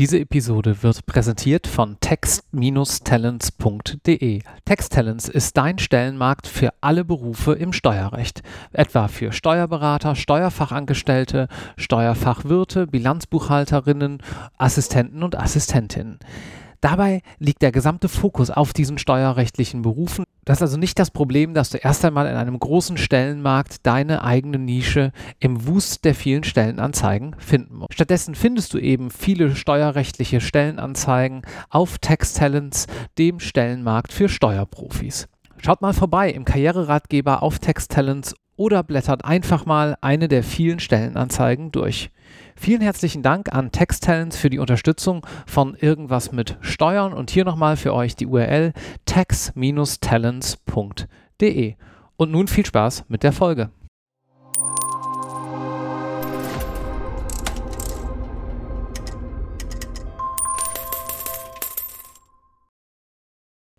Diese Episode wird präsentiert von text-talents.de. Texttalents ist dein Stellenmarkt für alle Berufe im Steuerrecht, etwa für Steuerberater, Steuerfachangestellte, Steuerfachwirte, Bilanzbuchhalterinnen, Assistenten und Assistentinnen. Dabei liegt der gesamte Fokus auf diesen steuerrechtlichen Berufen. Das ist also nicht das Problem, dass du erst einmal in einem großen Stellenmarkt deine eigene Nische im Wust der vielen Stellenanzeigen finden musst. Stattdessen findest du eben viele steuerrechtliche Stellenanzeigen auf Tax Talents, dem Stellenmarkt für Steuerprofis. Schaut mal vorbei im Karriereratgeber auf Tax Talents oder blättert einfach mal eine der vielen Stellenanzeigen durch. Vielen herzlichen Dank an Texttalents für die Unterstützung von Irgendwas mit Steuern und hier nochmal für euch die URL tax-talents.de. Und nun viel Spaß mit der Folge.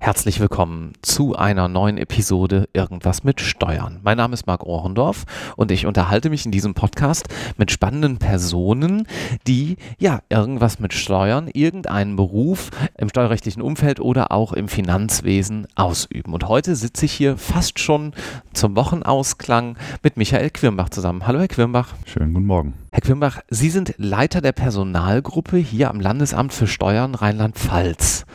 Herzlich willkommen zu einer neuen Episode Irgendwas mit Steuern. Mein Name ist Marc Ohrendorf und ich unterhalte mich in diesem Podcast mit spannenden Personen, die ja irgendwas mit Steuern, irgendeinen Beruf im steuerrechtlichen Umfeld oder auch im Finanzwesen ausüben. Und heute sitze ich hier fast schon zum Wochenausklang mit Michael Quirmbach zusammen. Hallo Herr Quirmbach. Schönen guten Morgen. Herr Quirmbach, Sie sind Leiter der Personalgruppe hier am Landesamt für Steuern Rheinland-Pfalz.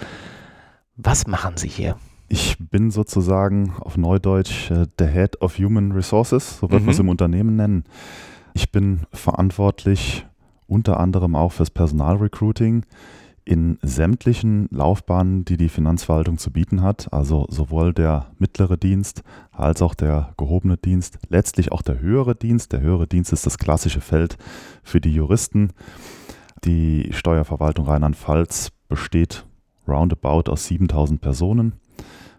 Was machen Sie hier? Ich bin sozusagen auf Neudeutsch äh, der Head of Human Resources, so wird mhm. man es im Unternehmen nennen. Ich bin verantwortlich unter anderem auch fürs Personalrecruiting in sämtlichen Laufbahnen, die die Finanzverwaltung zu bieten hat, also sowohl der mittlere Dienst als auch der gehobene Dienst, letztlich auch der höhere Dienst. Der höhere Dienst ist das klassische Feld für die Juristen. Die Steuerverwaltung Rheinland-Pfalz besteht roundabout aus 7000 Personen,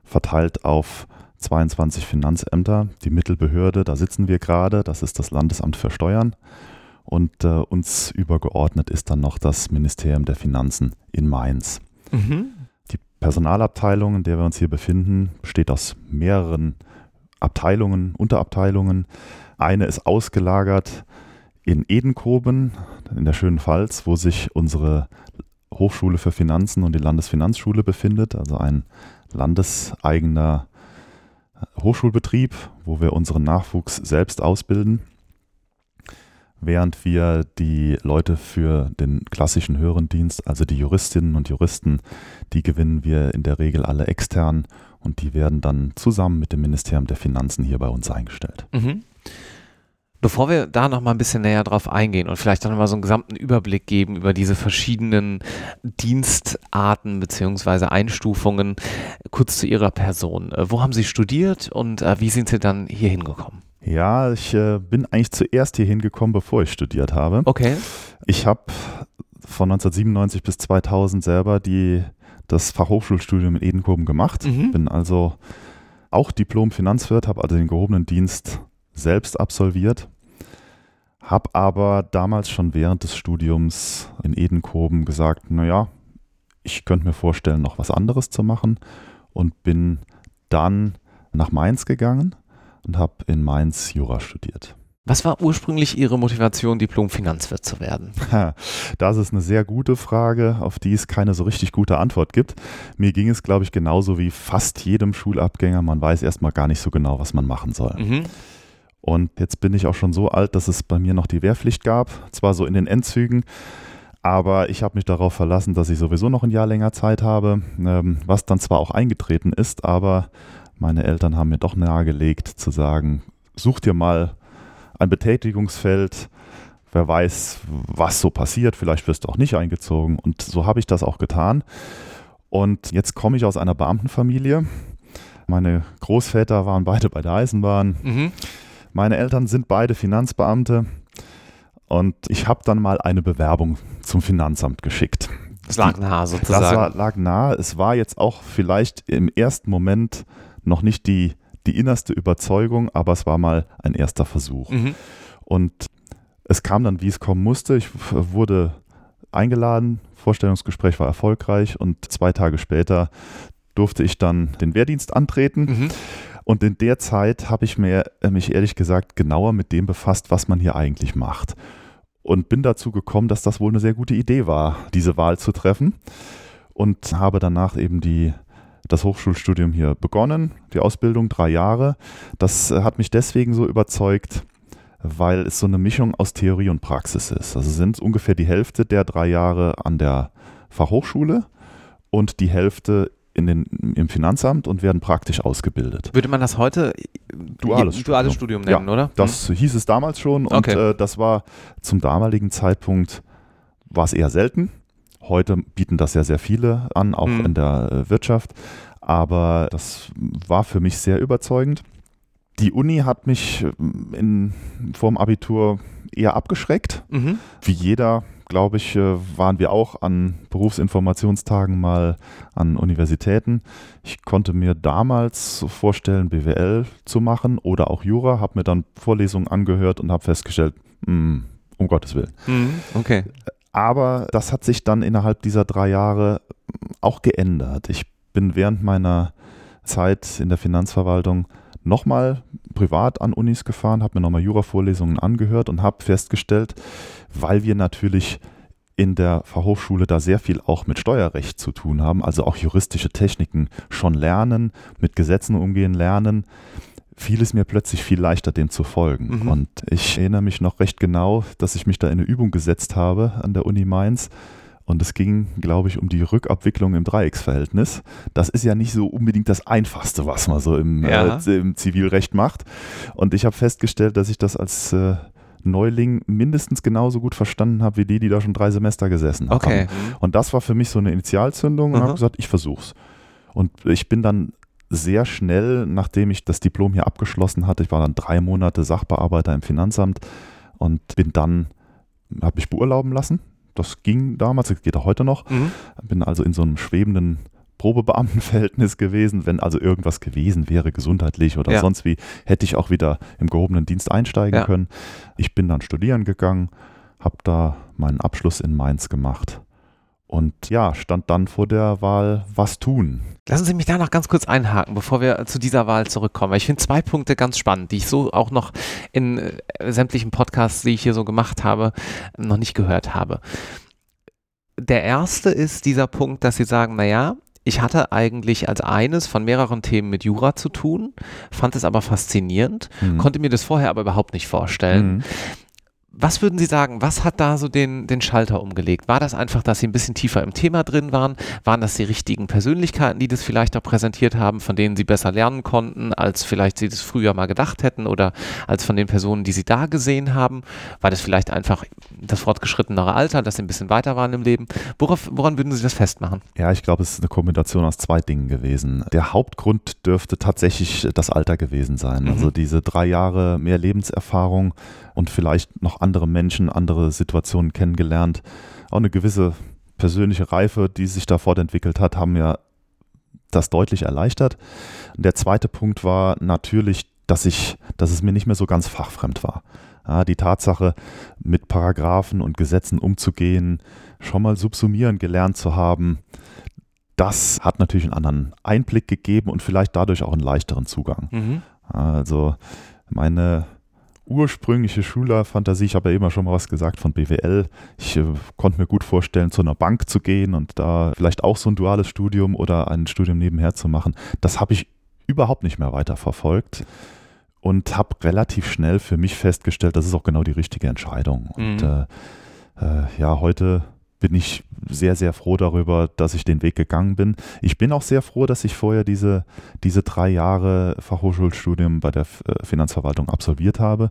verteilt auf 22 Finanzämter. Die Mittelbehörde, da sitzen wir gerade, das ist das Landesamt für Steuern. Und äh, uns übergeordnet ist dann noch das Ministerium der Finanzen in Mainz. Mhm. Die Personalabteilung, in der wir uns hier befinden, besteht aus mehreren Abteilungen, Unterabteilungen. Eine ist ausgelagert in Edenkoben, in der schönen Pfalz, wo sich unsere Hochschule für Finanzen und die Landesfinanzschule befindet, also ein landeseigener Hochschulbetrieb, wo wir unseren Nachwuchs selbst ausbilden, während wir die Leute für den klassischen höheren Dienst, also die Juristinnen und Juristen, die gewinnen wir in der Regel alle extern und die werden dann zusammen mit dem Ministerium der Finanzen hier bei uns eingestellt. Mhm. Bevor wir da noch mal ein bisschen näher drauf eingehen und vielleicht dann mal so einen gesamten Überblick geben über diese verschiedenen Dienstarten beziehungsweise Einstufungen, kurz zu Ihrer Person. Äh, wo haben Sie studiert und äh, wie sind Sie dann hier hingekommen? Ja, ich äh, bin eigentlich zuerst hier hingekommen, bevor ich studiert habe. Okay. Ich habe von 1997 bis 2000 selber die, das Fachhochschulstudium in Edenkoben gemacht. Mhm. Bin also auch Diplom-Finanzwirt, habe also den gehobenen Dienst selbst absolviert, habe aber damals schon während des Studiums in Edenkoben gesagt, naja, ich könnte mir vorstellen, noch was anderes zu machen und bin dann nach Mainz gegangen und habe in Mainz Jura studiert. Was war ursprünglich Ihre Motivation, Diplom-Finanzwirt zu werden? Das ist eine sehr gute Frage, auf die es keine so richtig gute Antwort gibt. Mir ging es, glaube ich, genauso wie fast jedem Schulabgänger. Man weiß erstmal gar nicht so genau, was man machen soll. Mhm. Und jetzt bin ich auch schon so alt, dass es bei mir noch die Wehrpflicht gab, zwar so in den Endzügen, aber ich habe mich darauf verlassen, dass ich sowieso noch ein Jahr länger Zeit habe, ähm, was dann zwar auch eingetreten ist, aber meine Eltern haben mir doch nahegelegt zu sagen, such dir mal ein Betätigungsfeld, wer weiß, was so passiert, vielleicht wirst du auch nicht eingezogen. Und so habe ich das auch getan. Und jetzt komme ich aus einer Beamtenfamilie. Meine Großväter waren beide bei der Eisenbahn. Mhm. Meine Eltern sind beide Finanzbeamte und ich habe dann mal eine Bewerbung zum Finanzamt geschickt. Das lag nahe sozusagen. Das war, lag nahe. Es war jetzt auch vielleicht im ersten Moment noch nicht die, die innerste Überzeugung, aber es war mal ein erster Versuch. Mhm. Und es kam dann, wie es kommen musste. Ich wurde eingeladen, Vorstellungsgespräch war erfolgreich und zwei Tage später durfte ich dann den Wehrdienst antreten. Mhm. Und in der Zeit habe ich mir, äh, mich ehrlich gesagt genauer mit dem befasst, was man hier eigentlich macht. und bin dazu gekommen, dass das wohl eine sehr gute Idee war, diese Wahl zu treffen und habe danach eben die das Hochschulstudium hier begonnen, die Ausbildung drei Jahre. Das äh, hat mich deswegen so überzeugt, weil es so eine Mischung aus Theorie und Praxis ist. Also sind ungefähr die Hälfte der drei Jahre an der Fachhochschule und die Hälfte in den, im Finanzamt und werden praktisch ausgebildet. Würde man das heute duales, Studium. duales Studium nennen, ja, oder? Das hm. hieß es damals schon und okay. äh, das war zum damaligen Zeitpunkt war es eher selten. Heute bieten das ja sehr viele an, auch hm. in der äh, Wirtschaft. Aber das war für mich sehr überzeugend. Die Uni hat mich äh, in, vor dem Abitur eher abgeschreckt. Mhm. Wie jeder glaube ich, äh, waren wir auch an Berufsinformationstagen mal an Universitäten. Ich konnte mir damals vorstellen, BWL zu machen oder auch Jura, habe mir dann Vorlesungen angehört und habe festgestellt, mh, hm, um Gottes Willen. Mhm, okay. Aber das hat sich dann innerhalb dieser drei Jahre auch geändert. Ich bin während meiner Zeit in der Finanzverwaltung nochmal privat an Unis gefahren, habe mir nochmal Jura-Vorlesungen angehört und habe festgestellt, weil wir natürlich in der Fachhochschule da sehr viel auch mit Steuerrecht zu tun haben, also auch juristische Techniken schon lernen, mit Gesetzen umgehen lernen, fiel es mir plötzlich viel leichter, dem zu folgen. Mhm. Und ich erinnere mich noch recht genau, dass ich mich da in eine Übung gesetzt habe an der Uni Mainz und es ging, glaube ich, um die Rückabwicklung im Dreiecksverhältnis. Das ist ja nicht so unbedingt das Einfachste, was man so im, ja. äh, im Zivilrecht macht. Und ich habe festgestellt, dass ich das als äh, Neuling mindestens genauso gut verstanden habe, wie die, die da schon drei Semester gesessen haben. Okay. Und das war für mich so eine Initialzündung und habe gesagt, ich versuch's. Und ich bin dann sehr schnell, nachdem ich das Diplom hier abgeschlossen hatte, ich war dann drei Monate Sachbearbeiter im Finanzamt und bin dann, habe mich beurlauben lassen das ging damals, das geht auch heute noch. Mhm. Bin also in so einem schwebenden Probebeamtenverhältnis gewesen. Wenn also irgendwas gewesen wäre, gesundheitlich oder ja. sonst wie, hätte ich auch wieder im gehobenen Dienst einsteigen ja. können. Ich bin dann studieren gegangen, habe da meinen Abschluss in Mainz gemacht und ja, stand dann vor der Wahl, was tun. Lassen Sie mich da noch ganz kurz einhaken, bevor wir zu dieser Wahl zurückkommen. Ich finde zwei Punkte ganz spannend, die ich so auch noch in äh, sämtlichen Podcasts, die ich hier so gemacht habe, noch nicht gehört habe. Der erste ist dieser Punkt, dass Sie sagen, naja, ich hatte eigentlich als eines von mehreren Themen mit Jura zu tun, fand es aber faszinierend, mhm. konnte mir das vorher aber überhaupt nicht vorstellen. Mhm. Was würden Sie sagen, was hat da so den, den Schalter umgelegt? War das einfach, dass Sie ein bisschen tiefer im Thema drin waren? Waren das die richtigen Persönlichkeiten, die das vielleicht auch präsentiert haben, von denen Sie besser lernen konnten, als vielleicht Sie das früher mal gedacht hätten oder als von den Personen, die Sie da gesehen haben? War das vielleicht einfach das fortgeschrittenere Alter, dass Sie ein bisschen weiter waren im Leben? Worauf, woran würden Sie das festmachen? Ja, ich glaube, es ist eine Kombination aus zwei Dingen gewesen. Der Hauptgrund dürfte tatsächlich das Alter gewesen sein. Mhm. Also diese drei Jahre mehr Lebenserfahrung und vielleicht noch andere Menschen, andere Situationen kennengelernt. Auch eine gewisse persönliche Reife, die sich da fortentwickelt hat, haben mir das deutlich erleichtert. Der zweite Punkt war natürlich, dass ich, dass es mir nicht mehr so ganz fachfremd war. Ja, die Tatsache, mit Paragraphen und Gesetzen umzugehen, schon mal subsumieren gelernt zu haben, das hat natürlich einen anderen Einblick gegeben und vielleicht dadurch auch einen leichteren Zugang. Mhm. Also meine ursprüngliche Schülerfantasie, ich habe ja immer schon mal was gesagt von BWL. Ich äh, konnte mir gut vorstellen, zu einer Bank zu gehen und da vielleicht auch so ein duales Studium oder ein Studium nebenher zu machen. Das habe ich überhaupt nicht mehr weiter verfolgt und habe relativ schnell für mich festgestellt, das ist auch genau die richtige Entscheidung. Und mhm. äh, äh, ja, heute bin ich sehr, sehr froh darüber, dass ich den Weg gegangen bin. Ich bin auch sehr froh, dass ich vorher diese, diese drei Jahre Fachhochschulstudium bei der äh, Finanzverwaltung absolviert habe,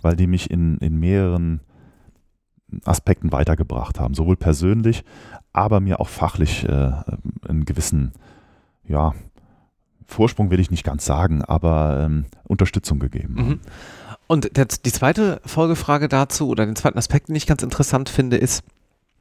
weil die mich in, in mehreren Aspekten weitergebracht haben, sowohl persönlich, aber mir auch fachlich äh, einen gewissen, ja, Vorsprung will ich nicht ganz sagen, aber ähm, Unterstützung gegeben. Mhm. Und der, die zweite Folgefrage dazu oder den zweiten Aspekt, den ich ganz interessant finde, ist,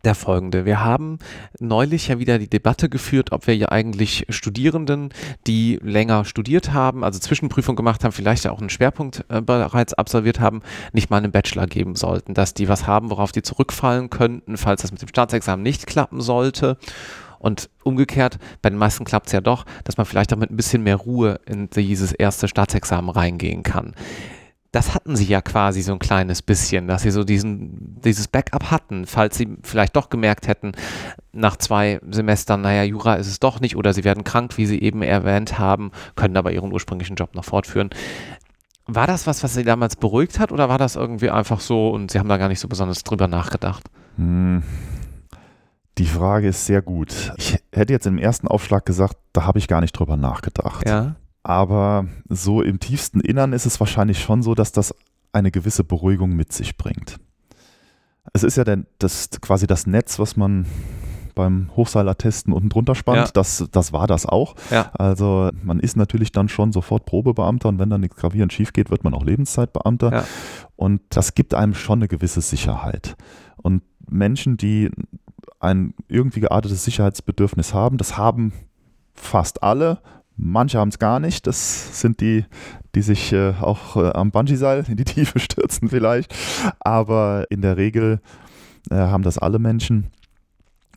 der folgende. Wir haben neulich ja wieder die Debatte geführt, ob wir ja eigentlich Studierenden, die länger studiert haben, also Zwischenprüfung gemacht haben, vielleicht auch einen Schwerpunkt äh, bereits absolviert haben, nicht mal einen Bachelor geben sollten, dass die was haben, worauf die zurückfallen könnten, falls das mit dem Staatsexamen nicht klappen sollte. Und umgekehrt, bei den meisten klappt es ja doch, dass man vielleicht auch mit ein bisschen mehr Ruhe in dieses erste Staatsexamen reingehen kann das hatten sie ja quasi so ein kleines bisschen, dass sie so diesen, dieses Backup hatten, falls sie vielleicht doch gemerkt hätten, nach zwei Semestern, naja, Jura ist es doch nicht oder sie werden krank, wie sie eben erwähnt haben, können aber ihren ursprünglichen Job noch fortführen. War das was, was sie damals beruhigt hat oder war das irgendwie einfach so und sie haben da gar nicht so besonders drüber nachgedacht? Hm. Die Frage ist sehr gut. Ich hätte jetzt im ersten Aufschlag gesagt, da habe ich gar nicht drüber nachgedacht. Ja. Aber so im tiefsten Innern ist es wahrscheinlich schon so, dass das eine gewisse Beruhigung mit sich bringt. Es ist ja denn das, quasi das Netz, was man beim Hochseilertesten unten drunter spannt. Ja. Das, das war das auch. Ja. Also man ist natürlich dann schon sofort Probebeamter und wenn dann nichts gravierend schief geht, wird man auch Lebenszeitbeamter. Ja. Und das gibt einem schon eine gewisse Sicherheit. Und Menschen, die ein irgendwie geartetes Sicherheitsbedürfnis haben, das haben fast alle, Manche haben es gar nicht. Das sind die, die sich äh, auch äh, am Bungee-Seil in die Tiefe stürzen vielleicht. Aber in der Regel äh, haben das alle Menschen.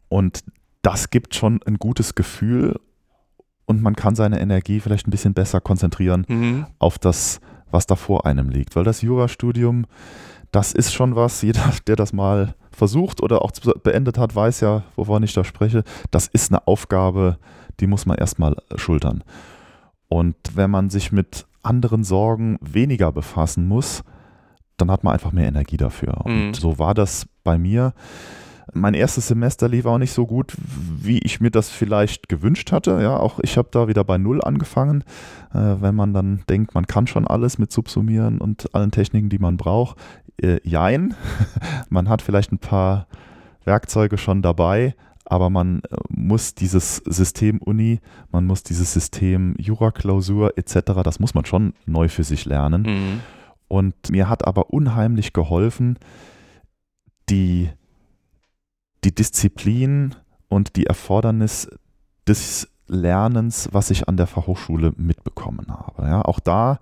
Und das gibt schon ein gutes Gefühl und man kann seine Energie vielleicht ein bisschen besser konzentrieren mhm. auf das, was da vor einem liegt. Weil das Jurastudium, das ist schon was, jeder, der das mal versucht oder auch beendet hat, weiß ja, wovon ich da spreche. Das ist eine Aufgabe, die muss man erstmal schultern. Und wenn man sich mit anderen Sorgen weniger befassen muss, dann hat man einfach mehr Energie dafür. Und mhm. so war das bei mir. Mein erstes Semester lief auch nicht so gut, wie ich mir das vielleicht gewünscht hatte. Ja, auch ich habe da wieder bei Null angefangen. Äh, wenn man dann denkt, man kann schon alles mit Subsumieren und allen Techniken, die man braucht. Äh, jein, man hat vielleicht ein paar Werkzeuge schon dabei, aber man äh, muss dieses System Uni, man muss dieses System Jura-Klausur etc., das muss man schon neu für sich lernen. Mhm. Und mir hat aber unheimlich geholfen, die, die Disziplin und die Erfordernis des Lernens, was ich an der Fachhochschule mitbekommen habe. Ja, auch da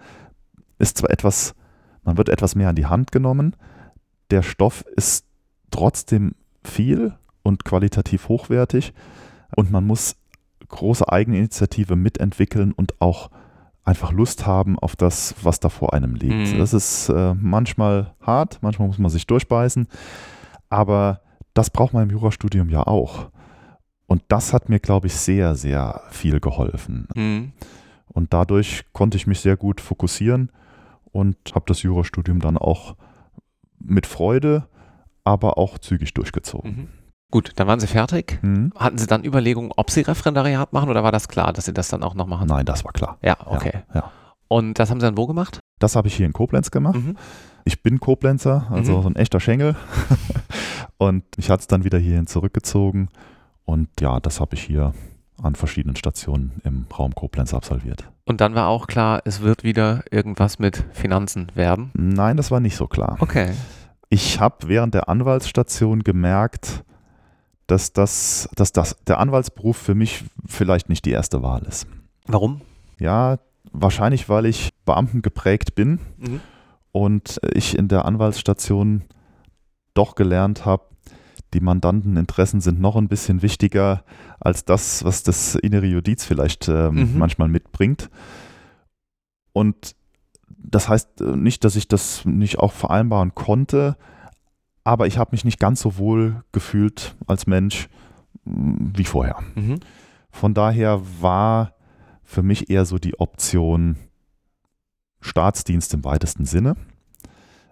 ist zwar etwas, man wird etwas mehr an die Hand genommen, der Stoff ist trotzdem viel, und qualitativ hochwertig. Und man muss große Eigeninitiative mitentwickeln und auch einfach Lust haben auf das, was da vor einem liegt. Mhm. Das ist äh, manchmal hart, manchmal muss man sich durchbeißen, aber das braucht man im Jurastudium ja auch. Und das hat mir, glaube ich, sehr, sehr viel geholfen. Mhm. Und dadurch konnte ich mich sehr gut fokussieren und habe das Jurastudium dann auch mit Freude, aber auch zügig durchgezogen. Mhm. Gut, dann waren Sie fertig. Mhm. Hatten Sie dann Überlegungen, ob Sie Referendariat machen oder war das klar, dass Sie das dann auch noch machen? Nein, das war klar. Ja, okay. Ja, ja. Und das haben Sie dann wo gemacht? Das habe ich hier in Koblenz gemacht. Mhm. Ich bin Koblenzer, also mhm. so ein echter Schengel. und ich hatte es dann wieder hierhin zurückgezogen. Und ja, das habe ich hier an verschiedenen Stationen im Raum Koblenz absolviert. Und dann war auch klar, es wird wieder irgendwas mit Finanzen werden? Nein, das war nicht so klar. Okay. Ich habe während der Anwaltsstation gemerkt, dass, das, dass das, der Anwaltsberuf für mich vielleicht nicht die erste Wahl ist. Warum? Ja, wahrscheinlich, weil ich Beamten geprägt bin mhm. und ich in der Anwaltsstation doch gelernt habe, die Mandanteninteressen sind noch ein bisschen wichtiger als das, was das innere Judiz vielleicht ähm, mhm. manchmal mitbringt. Und das heißt äh, nicht, dass ich das nicht auch vereinbaren konnte, aber ich habe mich nicht ganz so wohl gefühlt als Mensch mm, wie vorher. Mhm. Von daher war für mich eher so die Option Staatsdienst im weitesten Sinne.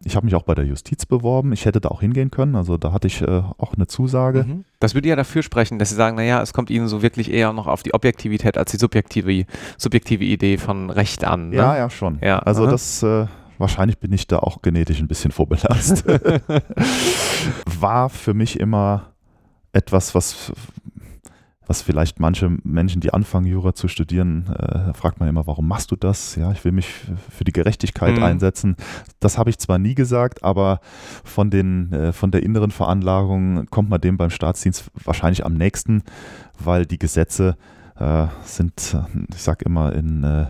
Ich habe mich auch bei der Justiz beworben. Ich hätte da auch hingehen können. Also da hatte ich äh, auch eine Zusage. Mhm. Das würde ja dafür sprechen, dass Sie sagen, naja, es kommt Ihnen so wirklich eher noch auf die Objektivität als die subjektive, subjektive Idee von Recht an. Ne? Ja, ja, schon. Ja, also aha. das äh, Wahrscheinlich bin ich da auch genetisch ein bisschen vorbelastet. War für mich immer etwas, was, was vielleicht manche Menschen, die anfangen, Jura zu studieren, äh, fragt man immer, warum machst du das? Ja, ich will mich für die Gerechtigkeit mhm. einsetzen. Das habe ich zwar nie gesagt, aber von, den, äh, von der inneren Veranlagung kommt man dem beim Staatsdienst wahrscheinlich am nächsten, weil die Gesetze äh, sind, ich sage immer, in äh,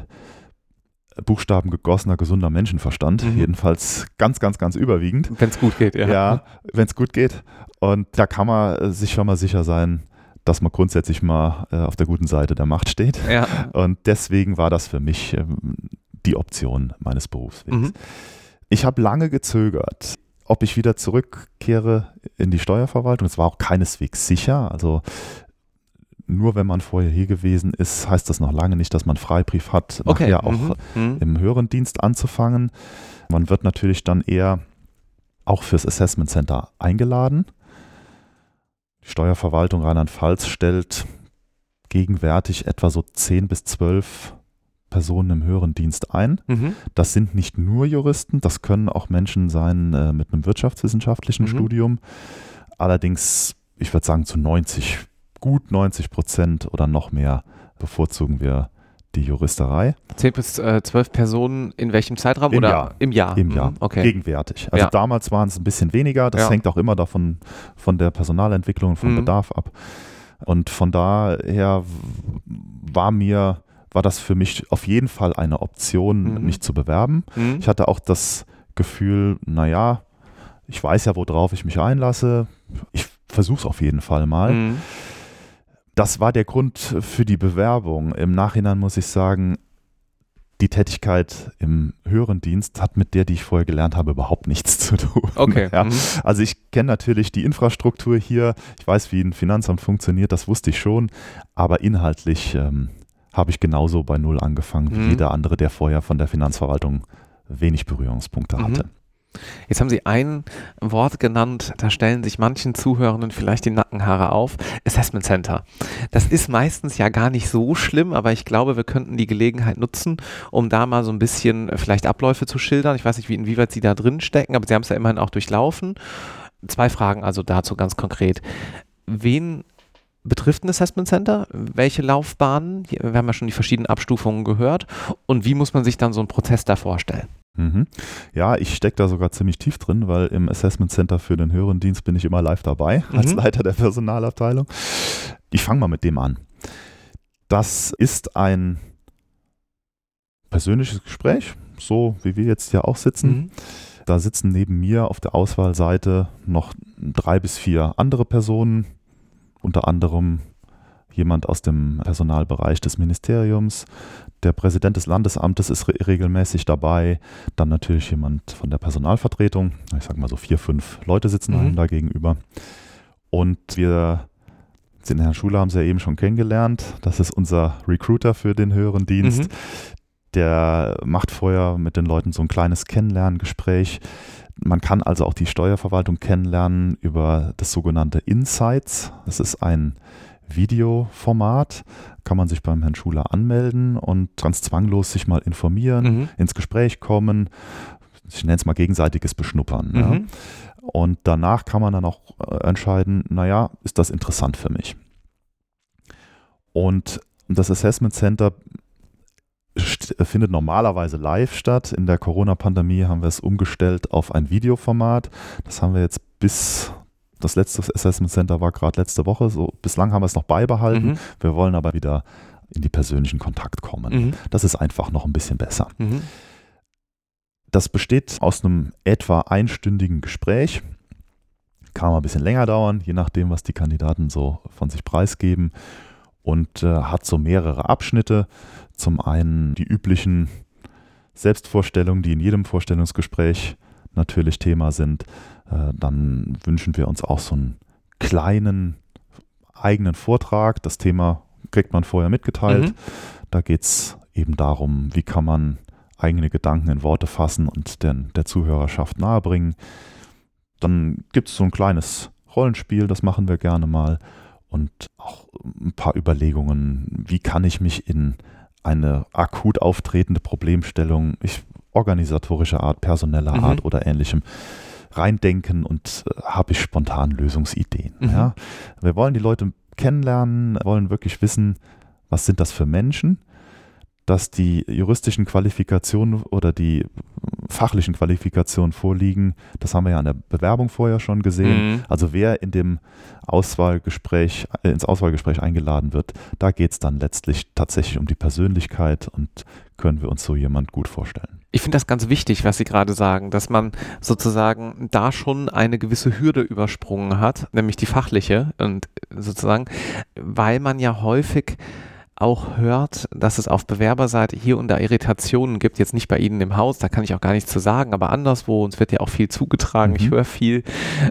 Buchstaben gegossener, gesunder Menschenverstand. Mhm. Jedenfalls ganz, ganz, ganz überwiegend. Wenn es gut geht, ja. Ja, wenn es gut geht. Und da kann man sich schon mal sicher sein, dass man grundsätzlich mal äh, auf der guten Seite der Macht steht. Ja. Und deswegen war das für mich ähm, die Option meines Berufswegs. Mhm. Ich habe lange gezögert, ob ich wieder zurückkehre in die Steuerverwaltung. Es war auch keineswegs sicher. Also nur wenn man vorher hier gewesen ist, heißt das noch lange nicht, dass man Freibrief hat, okay. nachher auch mhm. mhm. im höheren Dienst anzufangen. Man wird natürlich dann eher auch fürs Assessment Center eingeladen. Die Steuerverwaltung Rheinland-Pfalz stellt gegenwärtig etwa so 10 bis 12 Personen im höheren Dienst ein. Mhm. Das sind nicht nur Juristen, das können auch Menschen sein äh, mit einem wirtschaftswissenschaftlichen mhm. Studium. Allerdings, ich würde sagen, zu 90, gut 90 Prozent oder noch mehr bevorzugen wir die Juristerei. 10 bis äh, 12 Personen in welchem Zeitraum? Im oder Jahr. Im Jahr. Im Jahr. Mhm, okay. Gegenwärtig. Also ja. damals waren es ein bisschen weniger. Das ja. hängt auch immer davon von der Personalentwicklung und vom mhm. Bedarf ab. Und von daher war mir, war das für mich auf jeden Fall eine Option, mhm. mich zu bewerben. Mhm. Ich hatte auch das Gefühl, naja, ich weiß ja, worauf ich mich einlasse. Ich versuche es auf jeden Fall mal. Mhm das war der Grund für die Bewerbung. Im Nachhinein muss ich sagen, die Tätigkeit im höheren Dienst hat mit der, die ich vorher gelernt habe, überhaupt nichts zu tun. Okay. Ja. Mhm. Also ich kenne natürlich die Infrastruktur hier, ich weiß, wie ein Finanzamt funktioniert, das wusste ich schon, aber inhaltlich ähm, habe ich genauso bei Null angefangen wie mhm. jeder andere, der vorher von der Finanzverwaltung wenig Berührungspunkte mhm. Jetzt haben Sie ein Wort genannt, da stellen sich manchen Zuhörenden vielleicht die Nackenhaare auf. Assessment Center. Das ist meistens ja gar nicht so schlimm, aber ich glaube, wir könnten die Gelegenheit nutzen, um da mal so ein bisschen äh, vielleicht Abläufe zu schildern. Ich weiß nicht, wie, inwieweit Sie da drin stecken, aber Sie haben es ja immerhin auch durchlaufen. Zwei Fragen also dazu ganz konkret. Wen betrifft ein Assessment Center? Welche Laufbahnen? Wir haben ja schon die verschiedenen Abstufungen gehört. Und wie muss man sich dann so einen Prozess da vorstellen? Mhm. Ja, ich stecke da sogar ziemlich tief drin, weil im Assessment Center für den höheren Dienst bin ich immer live dabei mhm. als Leiter der Personalabteilung. Ich fange mal mit dem an. Das ist ein persönliches Gespräch, so wie wir jetzt hier auch sitzen. Mhm. Da sitzen neben mir auf der Auswahlseite noch drei bis vier andere Personen, unter anderem jemand aus dem Personalbereich des Ministeriums, der Präsident des Landesamtes ist re regelmäßig dabei, dann natürlich jemand von der Personalvertretung, ich sage mal so vier, fünf Leute sitzen mhm. einem da gegenüber. Und wir, den Herrn Schuler haben Sie ja eben schon kennengelernt, das ist unser Recruiter für den höheren Dienst. Mhm. Der macht vorher mit den Leuten so ein kleines Kennenlerngespräch. Man kann also auch die Steuerverwaltung kennenlernen über das sogenannte Insights. Das ist ein Videoformat, kann man sich beim Herrn Schuler anmelden und ganz zwanglos sich mal informieren, mhm. ins Gespräch kommen. Ich nenne es mal gegenseitiges Beschnuppern. Mhm. Ja. Und danach kann man dann auch äh, entscheiden, naja, ist das interessant für mich? Und das Assessment Center findet normalerweise live statt. In der Corona-Pandemie haben wir es umgestellt auf ein Videoformat. Das haben wir jetzt bis das letzte Assessment Center war gerade letzte Woche. So, bislang haben wir es noch beibehalten. Mhm. Wir wollen aber wieder in die persönlichen Kontakt kommen. Mhm. Das ist einfach noch ein bisschen besser. Mhm. Das besteht aus einem etwa einstündigen Gespräch. Kann mal ein bisschen länger dauern, je nachdem, was die Kandidaten so von sich preisgeben. Und äh, hat so mehrere Abschnitte. Zum einen die üblichen Selbstvorstellungen, die in jedem Vorstellungsgespräch natürlich Thema sind. Äh, dann wünschen wir uns auch so einen kleinen eigenen Vortrag. Das Thema kriegt man vorher mitgeteilt. Mhm. Da geht es eben darum, wie kann man eigene Gedanken in Worte fassen und den, der Zuhörerschaft nahebringen. Dann gibt es so ein kleines Rollenspiel, das machen wir gerne mal. Und auch ein paar Überlegungen, wie kann ich mich in eine akut auftretende Problemstellung, ich, organisatorischer Art, personeller mhm. Art oder ähnlichem, reindenken und äh, habe ich spontan Lösungsideen. Mhm. Ja? Wir wollen die Leute kennenlernen, wollen wirklich wissen, was sind das für Menschen, dass die juristischen Qualifikationen oder die fachlichen Qualifikationen vorliegen. Das haben wir ja an der Bewerbung vorher schon gesehen. Mhm. Also wer in dem Auswahlgespräch, äh, ins Auswahlgespräch eingeladen wird, da geht es dann letztlich tatsächlich um die Persönlichkeit und können wir uns so jemand gut vorstellen. Ich finde das ganz wichtig, was Sie gerade sagen, dass man sozusagen da schon eine gewisse Hürde übersprungen hat, nämlich die fachliche und sozusagen, weil man ja häufig auch hört, dass es auf Bewerberseite hier und da Irritationen gibt, jetzt nicht bei Ihnen im Haus, da kann ich auch gar nichts zu sagen, aber anderswo, uns wird ja auch viel zugetragen, mhm. ich höre viel,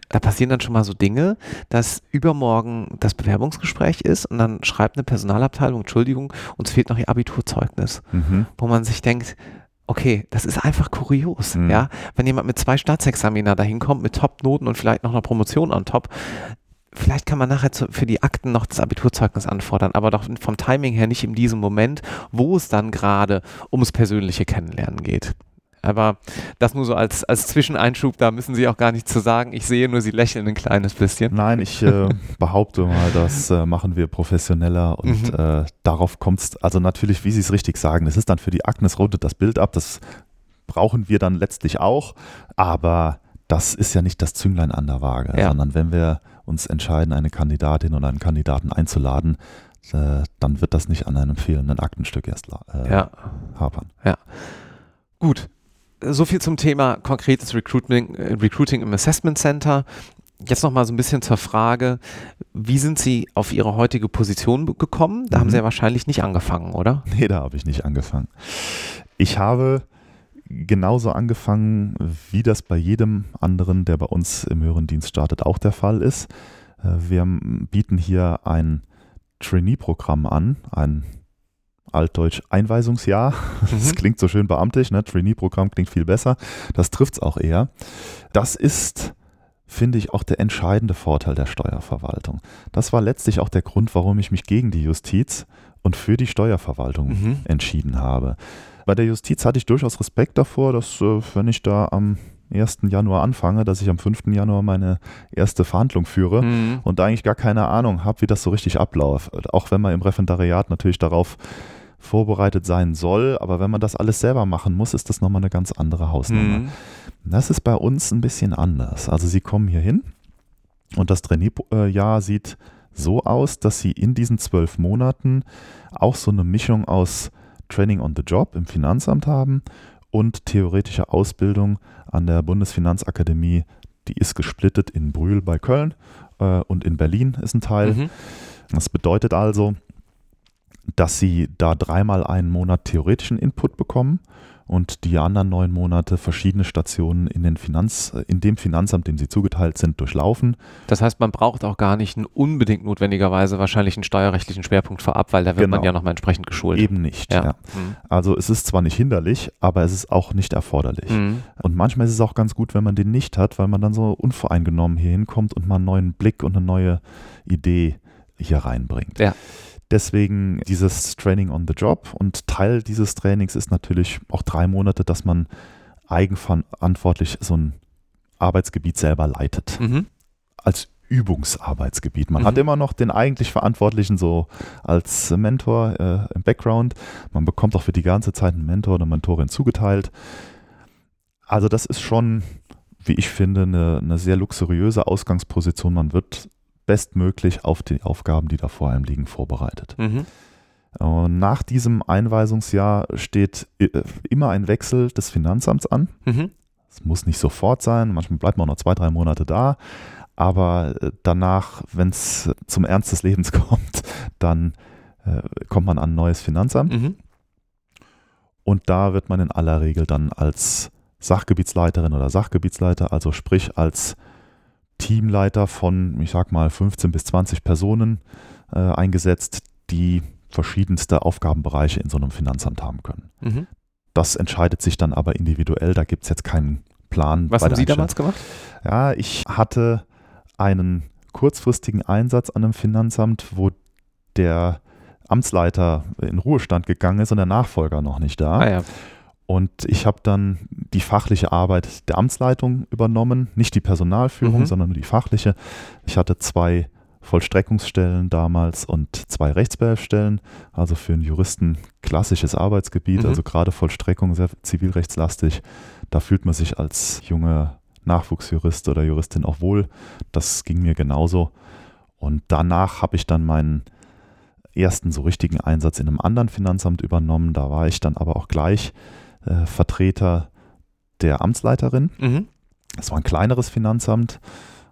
da passieren dann schon mal so Dinge, dass übermorgen das Bewerbungsgespräch ist und dann schreibt eine Personalabteilung, Entschuldigung, uns fehlt noch Ihr Abiturzeugnis, mhm. wo man sich denkt, okay, das ist einfach kurios, mhm. ja. Wenn jemand mit zwei Staatsexamina dahin kommt, mit Top-Noten und vielleicht noch einer Promotion on top, vielleicht kann man nachher zu, für die Akten noch das Abiturzeugnis anfordern, aber doch vom Timing her nicht in diesem Moment, wo es dann gerade ums persönliche Kennenlernen geht. Aber das nur so als, als Zwischeneinschub, da müssen Sie auch gar nichts zu sagen. Ich sehe nur, Sie lächeln ein kleines bisschen. Nein, ich äh, behaupte mal, das äh, machen wir professioneller und mhm. äh, darauf kommt es, also natürlich, wie Sie es richtig sagen, es ist dann für die Akten, es rundet das Bild ab, das brauchen wir dann letztlich auch, aber das ist ja nicht das Zünglein an der Waage, ja. sondern wenn wir uns entscheiden, eine Kandidatin oder einen Kandidaten einzuladen, äh, dann wird das nicht an einem fehlenden Aktenstück erst äh, ja. hapern. Ja. Gut. So viel zum Thema konkretes Recruiting, äh, Recruiting im Assessment Center. Jetzt noch mal so ein bisschen zur Frage, wie sind Sie auf Ihre heutige Position gekommen? Da mhm. haben Sie ja wahrscheinlich nicht angefangen, oder? Nee, da habe ich nicht angefangen. Ich habe genauso angefangen, wie das bei jedem anderen, der bei uns im höheren Dienst startet, auch der Fall ist. Äh, wir bieten hier ein Trainee-Programm an, ein altdeutsch Einweisungsjahr. Das mhm. klingt so schön beamtisch, ne? Trainee-Programm klingt viel besser. Das trifft es auch eher. Das ist, finde ich, auch der entscheidende Vorteil der Steuerverwaltung. Das war letztlich auch der Grund, warum ich mich gegen die Justiz und für die Steuerverwaltung mhm. entschieden habe. Bei der Justiz hatte ich durchaus Respekt davor, dass äh, wenn ich da am 1. Januar anfange, dass ich am 5. Januar meine erste Verhandlung führe mhm. und da eigentlich gar keine Ahnung habe, wie das so richtig abläuft. Auch wenn man im Referendariat natürlich darauf vorbereitet sein soll, aber wenn man das alles selber machen muss, ist das nochmal eine ganz andere Hausnummer. Mhm. Das ist bei uns ein bisschen anders. Also sie kommen hier hin und das Trainee-Jahr sieht so aus, dass sie in diesen zwölf Monaten auch so eine Mischung aus Training on the Job im Finanzamt haben und theoretische Ausbildung an der Bundesfinanzakademie. Die ist gesplittet in Brühl bei Köln äh, und in Berlin ist ein Teil. Mhm. Das bedeutet also, dass sie da dreimal einen Monat theoretischen Input bekommen und die anderen neun Monate verschiedene Stationen in, den Finanz, in dem Finanzamt, dem sie zugeteilt sind, durchlaufen. Das heißt, man braucht auch gar nicht einen unbedingt notwendigerweise wahrscheinlich einen steuerrechtlichen Schwerpunkt vorab, weil da wird genau. man ja nochmal entsprechend geschult. Eben nicht. Ja. ja. Mhm. Also es ist zwar nicht hinderlich, aber es ist auch nicht erforderlich. Mhm. Und manchmal ist es auch ganz gut, wenn man den nicht hat, weil man dann so unvoreingenommen hier hinkommt und mal einen neuen Blick und eine neue Idee hier reinbringt. Ja. Deswegen dieses Training on the Job und Teil dieses Trainings ist natürlich auch drei Monate, dass man eigenverantwortlich so ein Arbeitsgebiet selber leitet. Mhm. Als Übungsarbeitsgebiet. Man mhm. hat immer noch den eigentlich Verantwortlichen so als Mentor äh, im Background. Man bekommt auch für die ganze Zeit einen Mentor oder Mentorin zugeteilt. Also das ist schon, wie ich finde, eine, eine sehr luxuriöse Ausgangsposition. Man wird bestmöglich auf die Aufgaben, die da vor einem liegen, vorbereitet. Mhm. Und nach diesem Einweisungsjahr steht äh, immer ein Wechsel des Finanzamts an. Mhm. Es muss nicht sofort sein, manchmal bleibt man auch noch zwei, drei Monate da. Aber äh, danach, wenn es zum Ernst des Lebens kommt, dann äh, kommt man an ein neues Finanzamt. Mhm. Und da wird man in aller Regel dann als Sachgebietsleiterin oder Sachgebietsleiter, also sprich als Teamleiter von, ich sag mal, 15 bis 20 Personen äh, eingesetzt, die verschiedenste Aufgabenbereiche in so einem Finanzamt haben können. Mhm. Das entscheidet sich dann aber individuell, da gibt es jetzt keinen Plan. Was haben Sie damals gemacht? Ja, ich hatte einen kurzfristigen Einsatz an einem Finanzamt, wo der Amtsleiter in Ruhestand gegangen ist und der Nachfolger noch nicht da. Ah, ja. Und ich habe dann die fachliche Arbeit der Amtsleitung übernommen, nicht die Personalführung, mhm. sondern nur die fachliche. Ich hatte zwei Vollstreckungsstellen damals und zwei Rechtsbehelfsstellen, also für einen Juristen klassisches Arbeitsgebiet, mhm. also gerade Vollstreckung sehr zivilrechtslastig. Da fühlt man sich als junger Nachwuchsjurist oder Juristin auch wohl. Das ging mir genauso. Und danach habe ich dann meinen ersten so richtigen Einsatz in einem anderen Finanzamt übernommen. Da war ich dann aber auch gleich äh, Vertreter der Amtsleiterin. Mhm. Das war ein kleineres Finanzamt.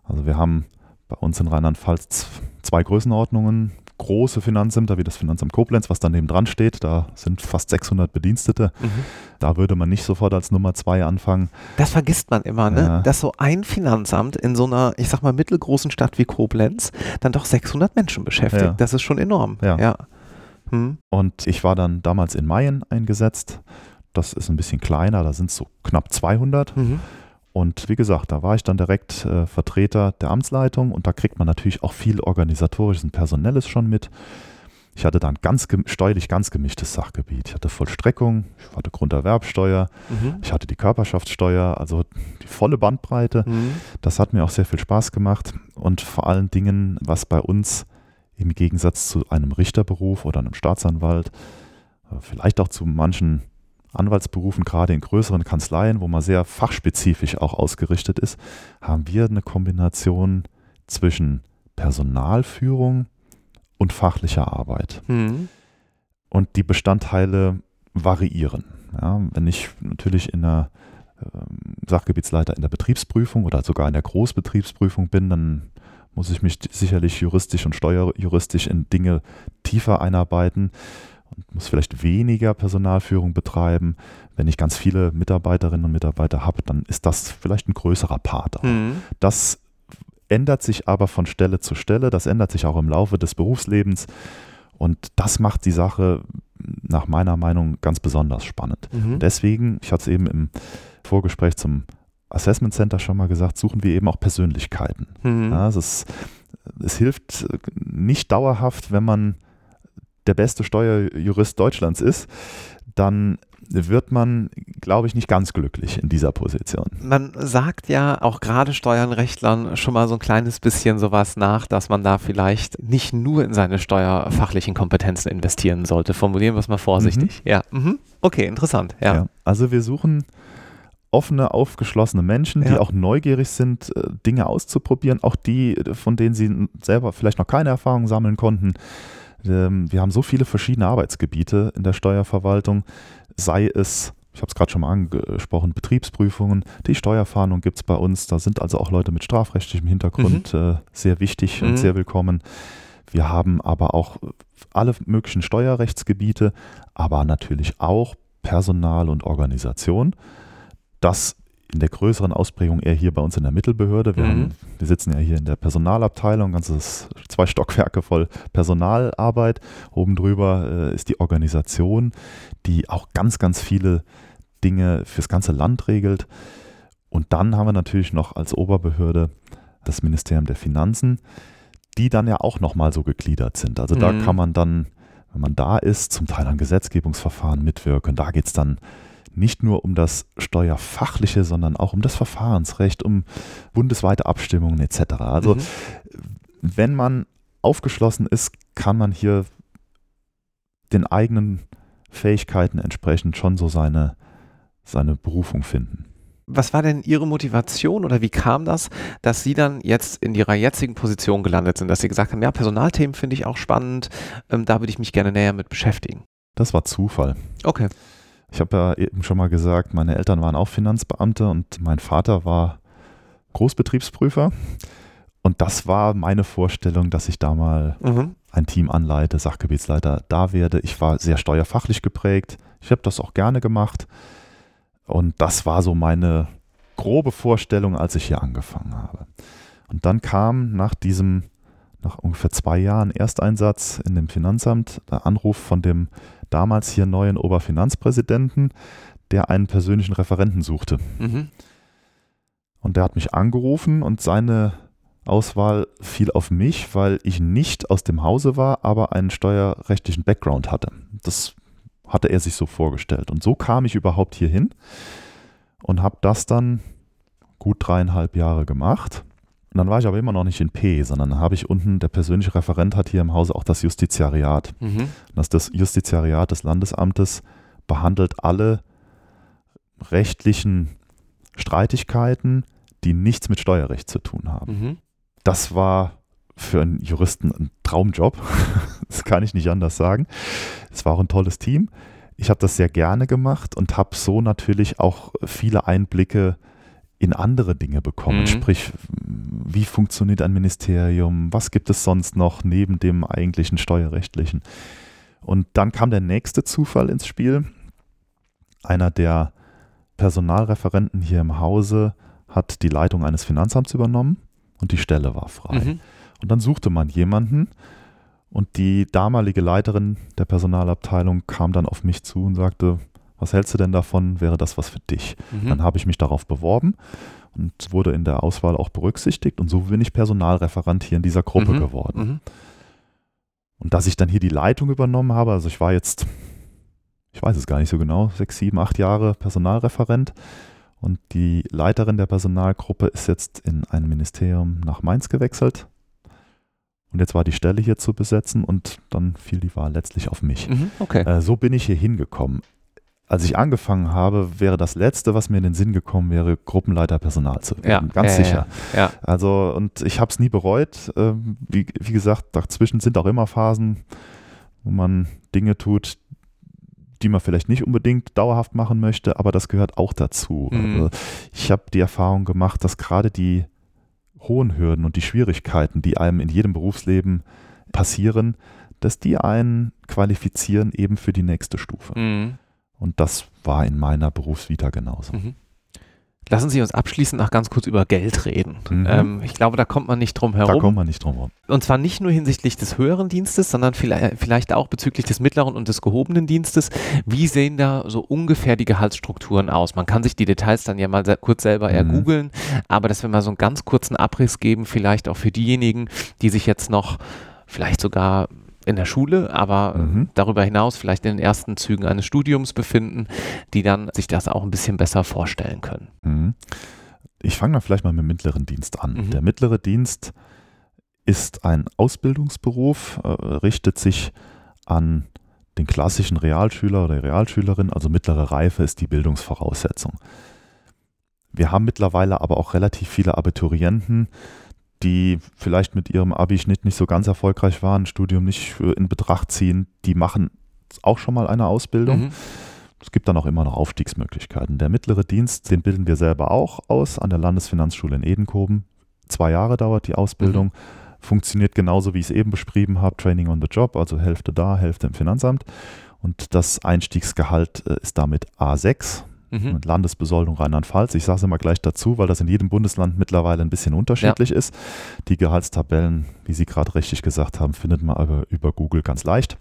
Also wir haben bei uns in Rheinland-Pfalz zwei Größenordnungen. große Finanzämter wie das Finanzamt Koblenz, was daneben dran steht, da sind fast 600 Bedienstete. Mhm. Da würde man nicht sofort als Nummer zwei anfangen. Das vergisst man immer, ne? Ja. dass so ein Finanzamt in so einer, ich sag mal, mittelgroßen Stadt wie Koblenz dann doch 600 Menschen beschäftigt. Ja. Das ist schon enorm. Ja. ja. Hm. Und ich war dann damals in Mayen eingesetzt. Das ist ein bisschen kleiner, da sind es so knapp 200. Mhm. Und wie gesagt, da war ich dann direkt äh, Vertreter der Amtsleitung und da kriegt man natürlich auch viel organisatorisches und personelles schon mit. Ich hatte dann ganz steuerlich ganz gemischtes Sachgebiet. Ich hatte Vollstreckung, ich hatte Grunderwerbsteuer, mhm. ich hatte die Körperschaftssteuer, also die volle Bandbreite. Mhm. Das hat mir auch sehr viel Spaß gemacht und vor allen Dingen, was bei uns im Gegensatz zu einem Richterberuf oder einem Staatsanwalt, äh, vielleicht auch zu manchen Anwaltsberufen, gerade in größeren Kanzleien, wo man sehr fachspezifisch auch ausgerichtet ist, haben wir eine Kombination zwischen Personalführung und fachlicher Arbeit. Mhm. Und die Bestandteile variieren. Ja, wenn ich natürlich in der äh, Sachgebietsleiter in der Betriebsprüfung oder sogar in der Großbetriebsprüfung bin, dann muss ich mich sicherlich juristisch und steuerjuristisch in Dinge tiefer einarbeiten und muss vielleicht weniger Personalführung betreiben. Wenn ich ganz viele Mitarbeiterinnen und Mitarbeiter habe, dann ist das vielleicht ein größerer Part. Mhm. Das ändert sich aber von Stelle zu Stelle, das ändert sich auch im Laufe des Berufslebens und das macht die Sache nach meiner Meinung ganz besonders spannend. Mhm. Deswegen, ich hatte es eben im Vorgespräch zum Assessment Center schon mal gesagt, suchen wir eben auch Persönlichkeiten. Mhm. Ja, es, ist, es hilft nicht dauerhaft, wenn man der beste Steuerjurist Deutschlands ist, dann wird man, glaube ich, nicht ganz glücklich in dieser Position. Man sagt ja auch gerade Steuernrechtlern schon mal so ein kleines bisschen sowas nach, dass man da vielleicht nicht nur in seine steuerfachlichen Kompetenzen investieren sollte. Formulieren wir es mal vorsichtig. Mhm. Ja, mhm. okay, interessant. Ja. ja. Also wir suchen offene, aufgeschlossene Menschen, die auch neugierig sind, äh, Dinge auszuprobieren, auch die, von denen sie selber vielleicht noch keine Erfahrung sammeln konnten wir haben so viele verschiedene Arbeitsgebiete in der Steuerverwaltung, sei es ich habe es gerade schon mal angesprochen, Betriebsprüfungen, die Steuerfahndung gibt es bei uns. Da sind also auch Leute mit strafrechtlichem Hintergrund mhm. äh, sehr wichtig mhm. und sehr willkommen. Wir haben aber auch alle möglichen Steuerrechtsgebiete, aber natürlich auch Personal und Organisation. Das in der größeren Ausprägung eher hier bei uns in der Mittelbehörde. Wir, mhm. haben, wir sitzen ja hier in der Personalabteilung, ganzes zwei Stockwerke voll Personalarbeit. Oben drüber äh, ist die Organisation, die auch ganz, ganz viele Dinge fürs ganze Land regelt. Und dann haben wir natürlich noch als Oberbehörde das Ministerium der Finanzen, die dann ja auch nochmal so gegliedert sind. Also mhm. da kann man dann, wenn man da ist, zum Teil an Gesetzgebungsverfahren mitwirken. Da geht es dann nicht nur um das Steuerfachliche, sondern auch um das Verfahrensrecht, um bundesweite Abstimmungen etc. Also mhm. wenn man aufgeschlossen ist, kann man hier den eigenen Fähigkeiten entsprechend schon so seine, seine Berufung finden. Was war denn Ihre Motivation oder wie kam das, dass Sie dann jetzt in Ihrer jetzigen Position gelandet sind, dass Sie gesagt haben, ja, Personalthemen finde ich auch spannend, ähm, da würde ich mich gerne näher mit beschäftigen? Das war Zufall. Okay. Ich habe ja eben schon mal gesagt, meine Eltern waren auch Finanzbeamte und mein Vater war Großbetriebsprüfer. Und das war meine Vorstellung, dass ich da mal mhm. ein Team anleite, Sachgebietsleiter da werde. Ich war sehr steuerfachlich geprägt. Ich habe das auch gerne gemacht. Und das war so meine grobe Vorstellung, als ich hier angefangen habe. Und dann kam nach diesem, nach ungefähr zwei Jahren Ersteinsatz in dem Finanzamt, der Anruf von dem damals hier neuen Oberfinanzpräsidenten, der einen persönlichen Referenten suchte. Mhm. Und der hat mich angerufen und seine Auswahl fiel auf mich, weil ich nicht aus dem Hause war, aber einen steuerrechtlichen Background hatte. Das hatte er sich so vorgestellt. Und so kam ich überhaupt hierhin und habe das dann gut dreieinhalb Jahre gemacht. Und dann war ich aber immer noch nicht in P, sondern habe ich unten, der persönliche Referent hat hier im Hause auch das Justiziariat. Mhm. Das, das Justiziariat des Landesamtes behandelt alle rechtlichen Streitigkeiten, die nichts mit Steuerrecht zu tun haben. Mhm. Das war für einen Juristen ein Traumjob. das kann ich nicht anders sagen. Es war auch ein tolles Team. Ich habe das sehr gerne gemacht und habe so natürlich auch viele Einblicke in andere Dinge bekommen. Mhm. Sprich, wie funktioniert ein Ministerium? Was gibt es sonst noch neben dem eigentlichen steuerrechtlichen? Und dann kam der nächste Zufall ins Spiel. Einer der Personalreferenten hier im Hause hat die Leitung eines Finanzamts übernommen und die Stelle war frei. Mhm. Und dann suchte man jemanden und die damalige Leiterin der Personalabteilung kam dann auf mich zu und sagte, was hältst du denn davon? Wäre das was für dich? Mhm. Dann habe ich mich darauf beworben und wurde in der Auswahl auch berücksichtigt und so bin ich Personalreferent hier in dieser Gruppe Mhm. geworden. Mhm. Und dass ich dann hier die Leitung übernommen habe, also ich war jetzt, ich weiß es gar nicht so genau, sechs, sieben, acht Jahre Personalreferent und die Leiterin der Personalgruppe ist jetzt in ein Ministerium nach Mainz gewechselt. Und jetzt war die Stelle hier zu besetzen und dann fiel die Wahl letztlich auf mich. Mhm. Okay. Äh, so bin ich hier hingekommen. Als ich angefangen habe, wäre das Letzte, was mir in den Sinn gekommen wäre, Gruppenleiter Personal zu werden. Ganz ja, sicher. Ja, ja. Also, und ich habe es nie bereut. Ähm, wie, wie gesagt, dazwischen sind auch immer Phasen, wo man Dinge tut, die man vielleicht nicht unbedingt dauerhaft machen möchte, aber das gehört auch dazu. Mhm. Also ich habe die Erfahrung gemacht, dass gerade die hohen Hürden und die Schwierigkeiten, die einem in jedem Berufsleben passieren, dass die einen qualifizieren eben für die nächste Stufe. Mhm. Und das war in meiner Berufsvita genauso. Mhm. Lassen Sie uns abschließend noch ganz kurz über Geld reden. Mhm. Ähm, ich glaube, da kommt man nicht drum Da herum. kommt man nicht drum herum. Und zwar nicht nur hinsichtlich des höheren Dienstes, sondern vielleicht, vielleicht auch bezüglich des mittleren und des gehobenen Dienstes. Wie sehen da so ungefähr die Gehaltsstrukturen aus? Man kann sich die Details dann ja mal kurz selber Mhm. ergoogeln, aber dass wir mal so einen ganz kurzen Abriss geben, vielleicht auch für diejenigen, die sich jetzt noch vielleicht sogar in der Schule, aber Mhm. darüber hinaus vielleicht in den ersten Zügen eines Studiums befinden, die dann sich das auch ein bisschen besser vorstellen können. Mhm. Ich fange mal vielleicht mal mit dem mittleren Dienst an. Mhm. Der mittlere Dienst ist ein Ausbildungsberuf, äh, richtet sich an den klassischen Realschüler oder Realschülerin, also mittlere Reife ist die Bildungsvoraussetzung. Wir haben mittlerweile aber auch relativ viele Abiturienten, die vielleicht mit ihrem Abi-Schnitt nicht so ganz erfolgreich waren, Studium nicht äh, in Betracht ziehen, die machen auch schon mal eine Ausbildung. Mhm. Es gibt dann auch immer noch Aufstiegsmöglichkeiten. Der mittlere Dienst, den bilden wir selber auch aus an der Landesfinanzschule in Edenkoben. Zwei Jahre dauert die Ausbildung. Funktioniert genauso, wie ich es eben beschrieben habe. Training on the Job, also Hälfte da, Hälfte im Finanzamt. Und das Einstiegsgehalt äh, ist damit A6 Mhm. Landesbesoldung Rheinland-Pfalz. Ich sage es immer gleich dazu, weil das in jedem Bundesland mittlerweile ein bisschen unterschiedlich ist. Die Gehaltstabellen, wie Sie gerade richtig gesagt haben, findet man aber über Google ganz leicht.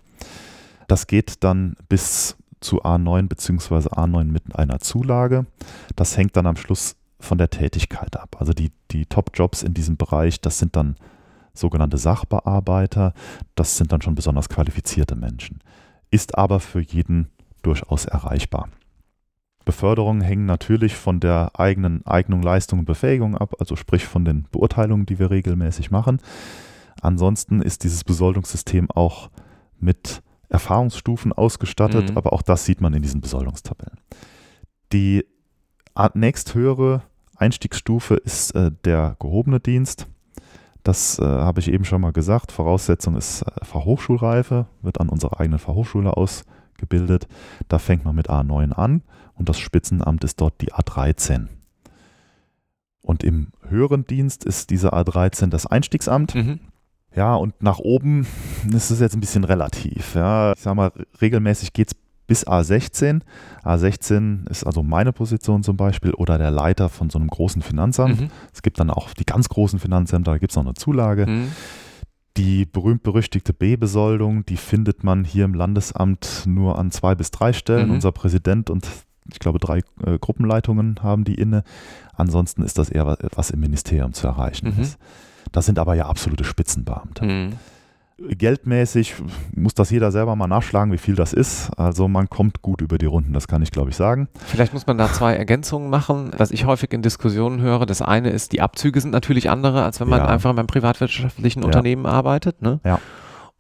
Das geht dann bis zu A9 bzw. A9 mit einer Zulage. Das hängt dann am Schluss von der Tätigkeit ab. Also die, die Top-Jobs in diesem Bereich, das sind dann sogenannte Sachbearbeiter. Das sind dann schon besonders qualifizierte Menschen. Ist aber für jeden durchaus erreichbar. Beförderungen hängen natürlich von der eigenen Eignung, Leistung und Befähigung ab, also sprich von den Beurteilungen, die wir regelmäßig machen. Ansonsten ist dieses Besoldungssystem auch mit Erfahrungsstufen ausgestattet, Mhm. aber auch das sieht man in diesen Besoldungstabellen. Die nächsthöhere Einstiegsstufe ist äh, der gehobene Dienst. Das äh, habe ich eben schon mal gesagt. Voraussetzung ist äh, Fachhochschulreife, wird an unserer eigenen Fachhochschule ausgebildet. Da fängt man mit A9 an und das Spitzenamt ist dort die A13. Und im höheren Dienst ist diese A13 das Einstiegsamt. Mhm. Ja, und nach oben ist es jetzt ein bisschen relativ. Ja, ich sag mal, regelmäßig geht es bis A16. A16 ist also meine Position zum Beispiel oder der Leiter von so einem großen Finanzamt. Mhm. Es gibt dann auch die ganz großen Finanzämter, da gibt es noch eine Zulage. Mhm. Die berühmt-berüchtigte B-Besoldung, die findet man hier im Landesamt nur an zwei bis drei Stellen. Mhm. Unser Präsident und ich glaube drei äh, Gruppenleitungen haben die inne. Ansonsten ist das eher was, was im Ministerium zu erreichen Mhm. ist. Das sind aber ja absolute Spitzenbeamte. Mhm. Geldmäßig muss das jeder selber mal nachschlagen, wie viel das ist. Also man kommt gut über die Runden, das kann ich glaube ich sagen. Vielleicht muss man da zwei Ergänzungen machen. Was ich häufig in Diskussionen höre, das eine ist, die Abzüge sind natürlich andere, als wenn man Ja. einfach in einem privatwirtschaftlichen Ja. Unternehmen arbeitet. Ne? Ja.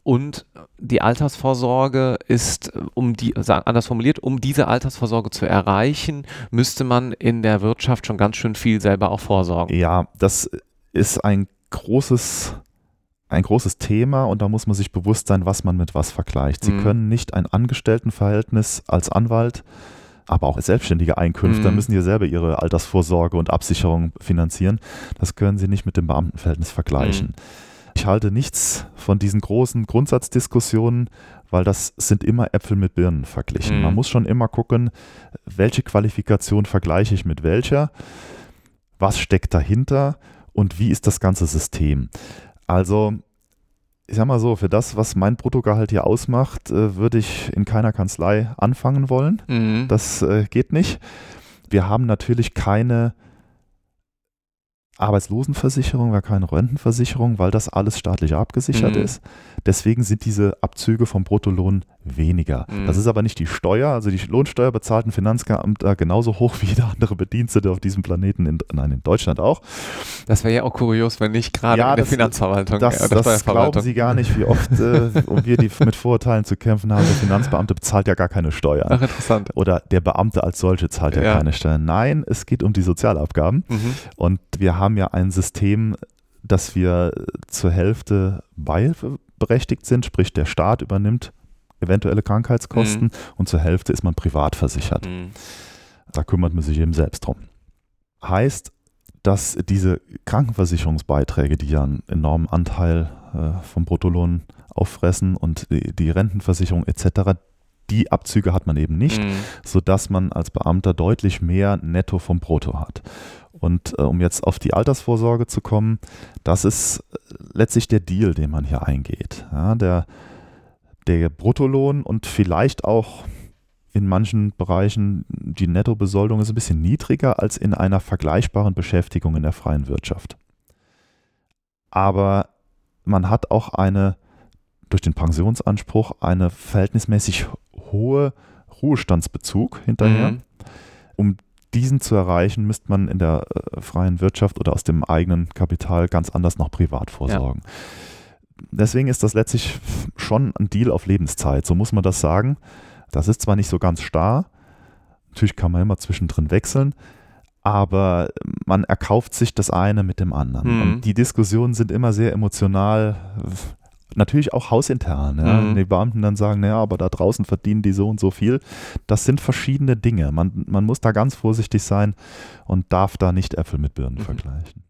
Und die Altersvorsorge ist, äh, um die, sagen, anders formuliert, um diese Altersvorsorge zu erreichen, müsste man in der Wirtschaft schon ganz schön viel selber auch vorsorgen. Ja, das ist ein großes, ein großes Thema und da muss man sich bewusst sein, was man mit was vergleicht. Sie Mhm. können nicht ein Angestelltenverhältnis als Anwalt aber auch selbstständige Einkünfte, Mhm. müssen ja selber ihre Altersvorsorge und Absicherung finanzieren. Das können sie nicht mit dem Beamtenverhältnis vergleichen. Ich halte nichts von diesen großen Grundsatzdiskussionen, weil das sind immer Äpfel mit Birnen verglichen. Mhm. Man muss schon immer gucken, welche Qualifikation vergleiche ich mit welcher, was steckt dahinter und wie ist das ganze System. Also, ich sag mal so, für das, was mein Bruttogehalt hier ausmacht, äh, würde ich in keiner Kanzlei anfangen wollen. Mhm. Das äh, geht nicht. Wir haben natürlich keine Arbeitslosenversicherung, wir haben keine Rentenversicherung, weil das alles staatlich abgesichert Mhm. ist. Deswegen sind diese Abzüge vom Bruttolohn weniger. Mhm. Das ist aber nicht die Steuer. Also die Lohnsteuer bezahlt ein Finanzamt äh, genauso hoch wie jeder andere Bedienstete auf diesem Planeten, in, nein, in Deutschland auch. Das wäre ja auch kurios, wenn nicht gerade Ja, in der das- Finanzverwaltung Das, äh, das glauben Sie gar nicht, wie oft äh, wir, die mit Vorurteilen zu kämpfen haben, der Finanzbeamte bezahlt ja gar keine Steuern. Ach, interessant. Oder der Beamte als solche zahlt ja, Ja. keine Steuern. Nein, es geht um die Sozialabgaben. Mhm. Und wir haben ja ein System, dass wir zur Hälfte beihilfeberechtigt sind, sprich der Staat übernimmt eventuelle Krankheitskosten und zur Hälfte ist man privat versichert. Mhm. Da kümmert man sich eben selbst drum. Heißt, dass diese Krankenversicherungsbeiträge, die ja einen enormen Anteil äh, vom Bruttolohn auffressen und die, die Rentenversicherung etc., die Abzüge hat man eben nicht Mhm. sodass man als Beamter deutlich mehr netto vom Brutto hat. Und äh, um jetzt auf die Altersvorsorge zu kommen, das ist äh, letztlich der Deal, den man hier eingeht. Ja, der, der Bruttolohn und vielleicht auch in manchen Bereichen die Nettobesoldung ist ein bisschen niedriger als in einer vergleichbaren Beschäftigung in der freien Wirtschaft. Aber man hat auch eine, durch den Pensionsanspruch, eine verhältnismäßig hohe Ruhestandsbezug hinterher. Mhm. Um diesen zu erreichen, müsste man in der äh, freien Wirtschaft oder aus dem eigenen Kapital ganz anders noch privat vorsorgen. Deswegen ist das letztlich schon ein Deal auf Lebenszeit, so muss man das sagen. Das ist zwar nicht so ganz starr, natürlich kann man immer zwischendrin wechseln, aber man erkauft sich das eine mit dem anderen. Mhm. Und die Diskussionen sind immer sehr emotional, natürlich auch hausintern. Ja. Mhm. Die Beamten dann sagen, naja, aber da draußen verdienen die so und so viel. Das sind verschiedene Dinge. Man, man muss da ganz vorsichtig sein und darf da nicht Äpfel mit Birnen Mhm. vergleichen.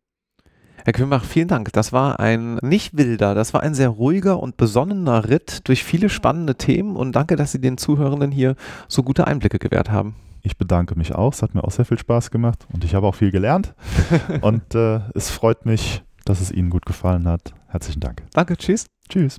Herr Kümbach, vielen Dank. Das war ein nicht wilder, das war ein sehr ruhiger und besonnener Ritt durch viele spannende Themen und danke, dass Sie den Zuhörenden hier so gute Einblicke gewährt haben. Ich bedanke mich auch. Es hat mir auch sehr viel Spaß gemacht und ich habe auch viel gelernt. und äh, es freut mich, dass es Ihnen gut gefallen hat. Herzlichen Dank. Danke, tschüss. Tschüss.